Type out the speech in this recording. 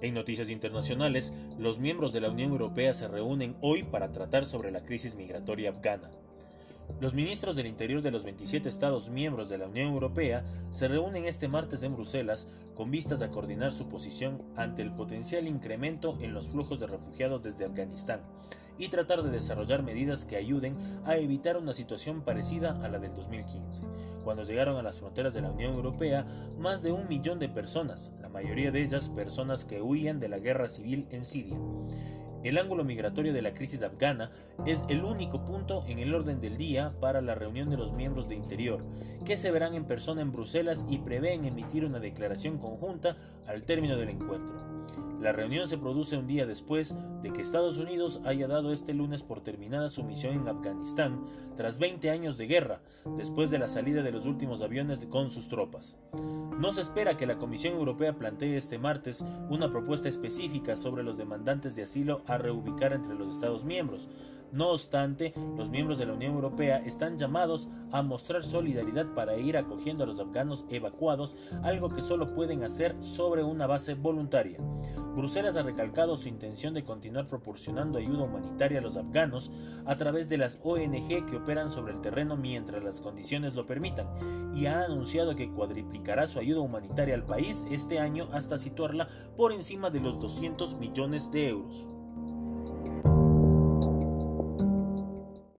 En noticias internacionales, los miembros de la Unión Europea se reúnen hoy para tratar sobre la crisis migratoria afgana. Los ministros del Interior de los 27 Estados miembros de la Unión Europea se reúnen este martes en Bruselas con vistas a coordinar su posición ante el potencial incremento en los flujos de refugiados desde Afganistán y tratar de desarrollar medidas que ayuden a evitar una situación parecida a la del 2015, cuando llegaron a las fronteras de la Unión Europea más de un millón de personas, la mayoría de ellas personas que huían de la guerra civil en Siria. El ángulo migratorio de la crisis afgana es el único punto en el orden del día para la reunión de los miembros de Interior, que se verán en persona en Bruselas y prevén emitir una declaración conjunta al término del encuentro. La reunión se produce un día después de que Estados Unidos haya dado este lunes por terminada su misión en Afganistán tras 20 años de guerra, después de la salida de los últimos aviones con sus tropas. No se espera que la Comisión Europea plantee este martes una propuesta específica sobre los demandantes de asilo a reubicar entre los Estados miembros. No obstante, los miembros de la Unión Europea están llamados a mostrar solidaridad para ir acogiendo a los afganos evacuados, algo que solo pueden hacer sobre una base voluntaria. Bruselas ha recalcado su intención de continuar proporcionando ayuda humanitaria a los afganos a través de las ONG que operan sobre el terreno mientras las condiciones lo permitan y ha anunciado que cuadriplicará su ayuda humanitaria al país este año hasta situarla por encima de los 200 millones de euros.